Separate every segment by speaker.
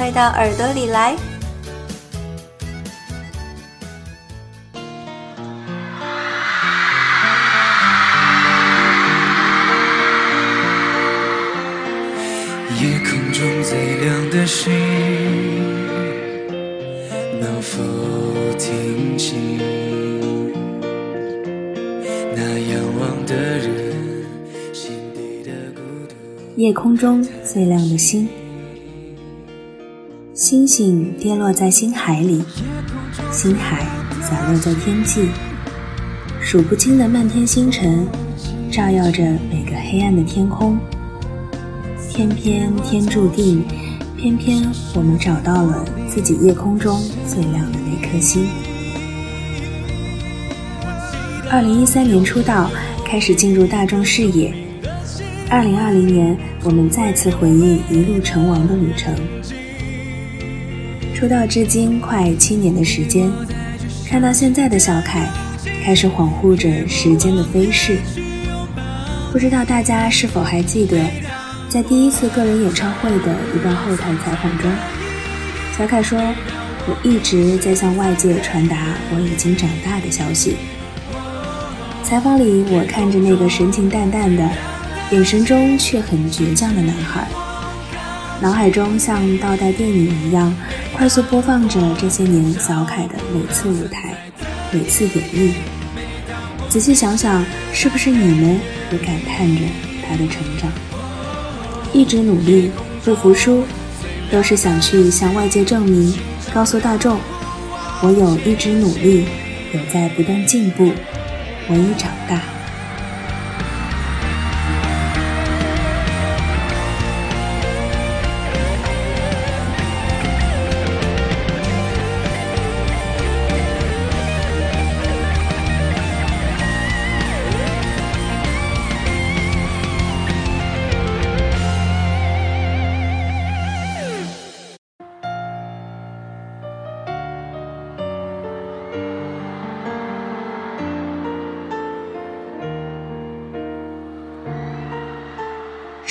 Speaker 1: 快到耳朵里来！
Speaker 2: 夜空中最亮的星，能否听清那仰望的人心底的孤独？
Speaker 3: 夜空中最亮的星，星星跌落在星海里，星海洒落在天际，数不清的漫天星辰，照耀着每个黑暗的天空。偏偏天注定，偏偏我们找到了自己夜空中最亮的那颗星。二零一三年出道，开始进入大众视野。二零二零年，我们再次回忆一路成王的旅程。出道至今快七年的时间，看到现在的小凯，开始恍惚着时间的飞逝。不知道大家是否还记得？在第一次个人演唱会的一段后台采访中，小凯说：“我一直在向外界传达我已经长大的消息。”采访里，我看着那个神情淡淡的、眼神中却很倔强的男孩，脑海中像倒带电影一样快速播放着这些年小凯的每次舞台、每次演绎。仔细想想，是不是你们也感叹着他的成长？一直努力，不服输，都是想去向外界证明，告诉大众，我有一直努力，有在不断进步，我已长大。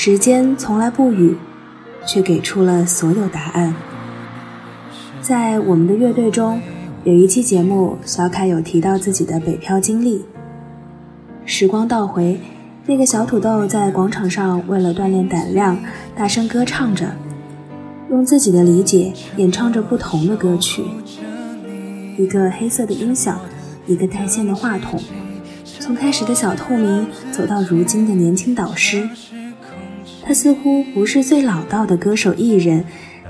Speaker 3: 时间从来不语，却给出了所有答案。在我们的乐队中，有一期节目，小凯有提到自己的北漂经历。时光倒回，那个小土豆在广场上为了锻炼胆量，大声歌唱着，用自己的理解演唱着不同的歌曲。一个黑色的音响，一个带线的话筒，从开始的小透明走到如今的年轻导师。他似乎不是最老道的歌手艺人，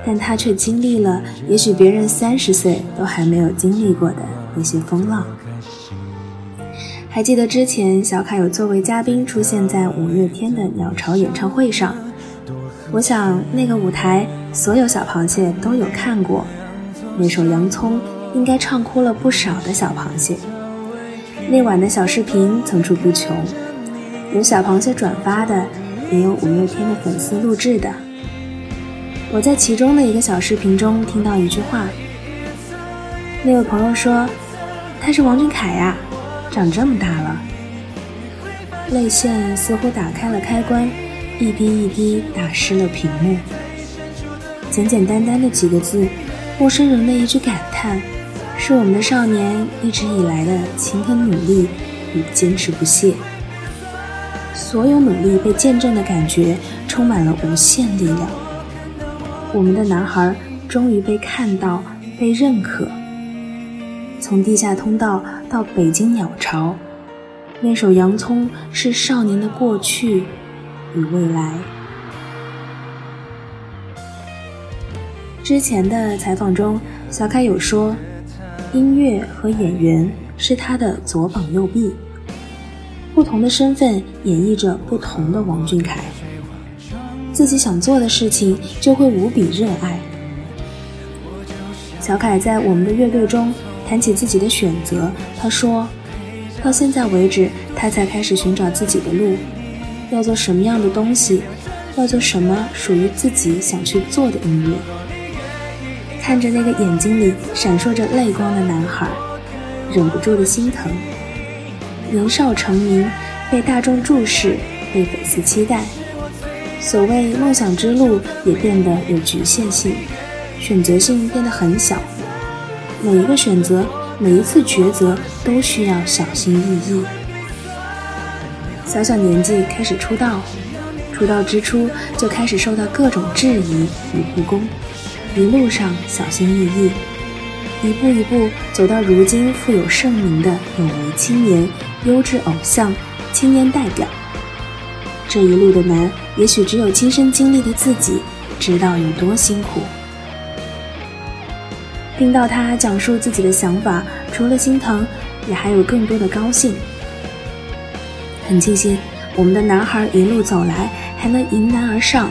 Speaker 3: 但他却经历了也许别人三十岁都还没有经历过的那些风浪。还记得之前小凯有作为嘉宾出现在五月天的鸟巢演唱会上，我想那个舞台所有小螃蟹都有看过，那首《洋葱》应该唱哭了不少的小螃蟹。那晚的小视频层出不穷，有小螃蟹转发的。也有五月天的粉丝录制的。我在其中的一个小视频中听到一句话，那位朋友说：“他是王俊凯呀，长这么大了。”泪腺似乎打开了开关，一滴一滴打湿了屏幕。简简单单的几个字，陌生人的一句感叹，是我们的少年一直以来的勤恳努力与坚持不懈。所有努力被见证的感觉，充满了无限力量。我们的男孩终于被看到、被认可。从地下通道到北京鸟巢，那首《洋葱》是少年的过去与未来。之前的采访中，小凯有说，音乐和演员是他的左膀右臂。不同的身份演绎着不同的王俊凯，自己想做的事情就会无比热爱，小凯在我们的乐队中谈起自己的选择，他说：“到现在为止，他才开始寻找自己的路，要做什么样的东西，要做什么属于自己想去做的音乐。”看着那个眼睛里闪烁着泪光的男孩，忍不住的心疼。年少成名，被大众注视，被粉丝期待，所谓梦想之路也变得有局限性。选择性变得很小，每一个选择，每一次抉择都需要小心翼翼。小小年纪开始出道，出道之初就开始受到各种质疑与不公，一路上小心翼翼，一步一步走到如今富有盛名的有为青年、优质偶像、青年代表。这一路的难，也许只有亲身经历的自己知道有多辛苦。听到他讲述自己的想法，除了心疼，也还有更多的高兴。很庆幸我们的男孩一路走来，还能迎难而上，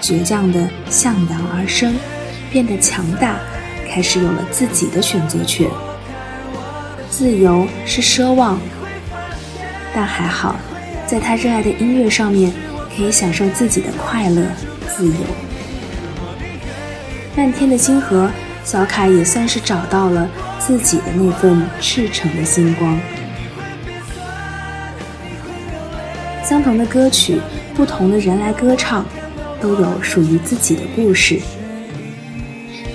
Speaker 3: 倔强的向阳而生，变得强大，开始有了自己的选择权。自由是奢望，但还好，在他热爱的音乐上面，可以享受自己的快乐、自由。漫天的星河。小凯也算是找到了自己的那份赤诚的星光。相同的歌曲，不同的人来歌唱，都有属于自己的故事。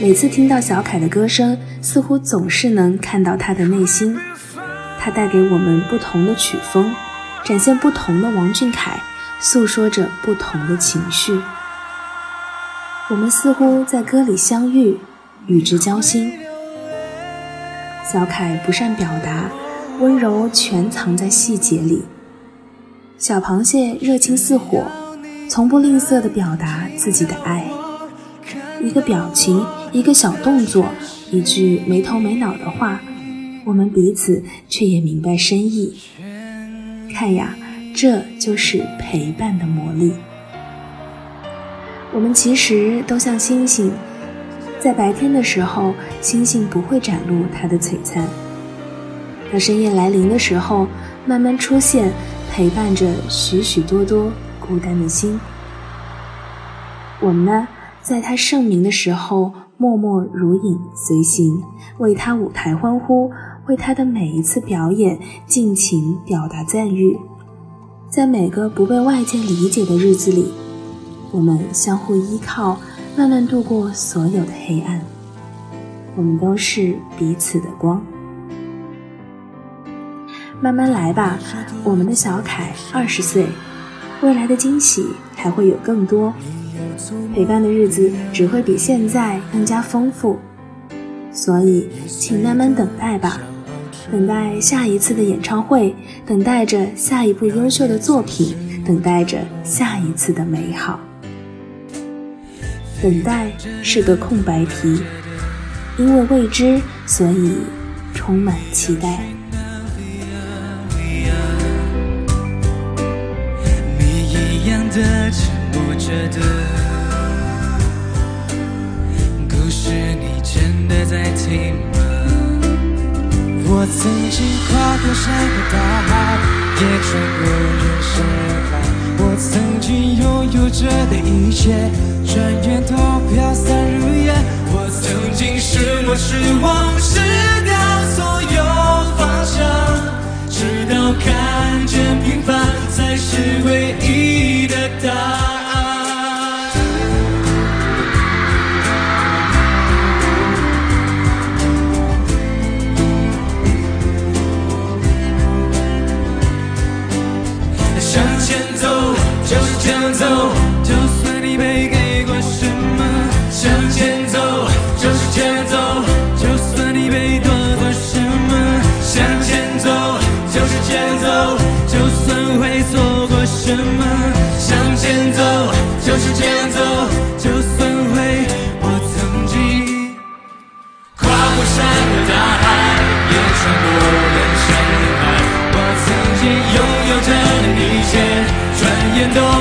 Speaker 3: 每次听到小凯的歌声，似乎总是能看到他的内心。他带给我们不同的曲风，展现不同的王俊凯，诉说着不同的情绪。我们似乎在歌里相遇。与之交心，小凯不善表达，温柔全藏在细节里。小螃蟹热情似火，从不吝啬地表达自己的爱。一个表情，一个小动作，一句没头没脑的话，我们彼此却也明白深意。看呀，这就是陪伴的魔力。我们其实都像星星。在白天的时候，星星不会展露它的璀璨；当深夜来临的时候，慢慢出现，陪伴着许许多多孤单的心。我们呢，在它盛名的时候，默默如影随形，为它舞台欢呼，为他的每一次表演尽情表达赞誉。在每个不被外界理解的日子里，我们相互依靠。慢慢度过所有的黑暗，我们都是彼此的光。慢慢来吧，我们的小凯二十岁，未来的惊喜还会有更多，陪伴的日子只会比现在更加丰富。所以，请慢慢等待吧，等待下一次的演唱会，等待着下一部优秀的作品，等待着下一次的美好。等待是个空白题，因为未知，所以充满期待。
Speaker 2: 谜一样的沉默着的故事，你真的在听吗？我曾经跨过山和大海，也穿过人山人海。我曾经拥有着的一切，转眼都飘散如烟。我曾经失落、失望、就是这样走，就算你被 Don't.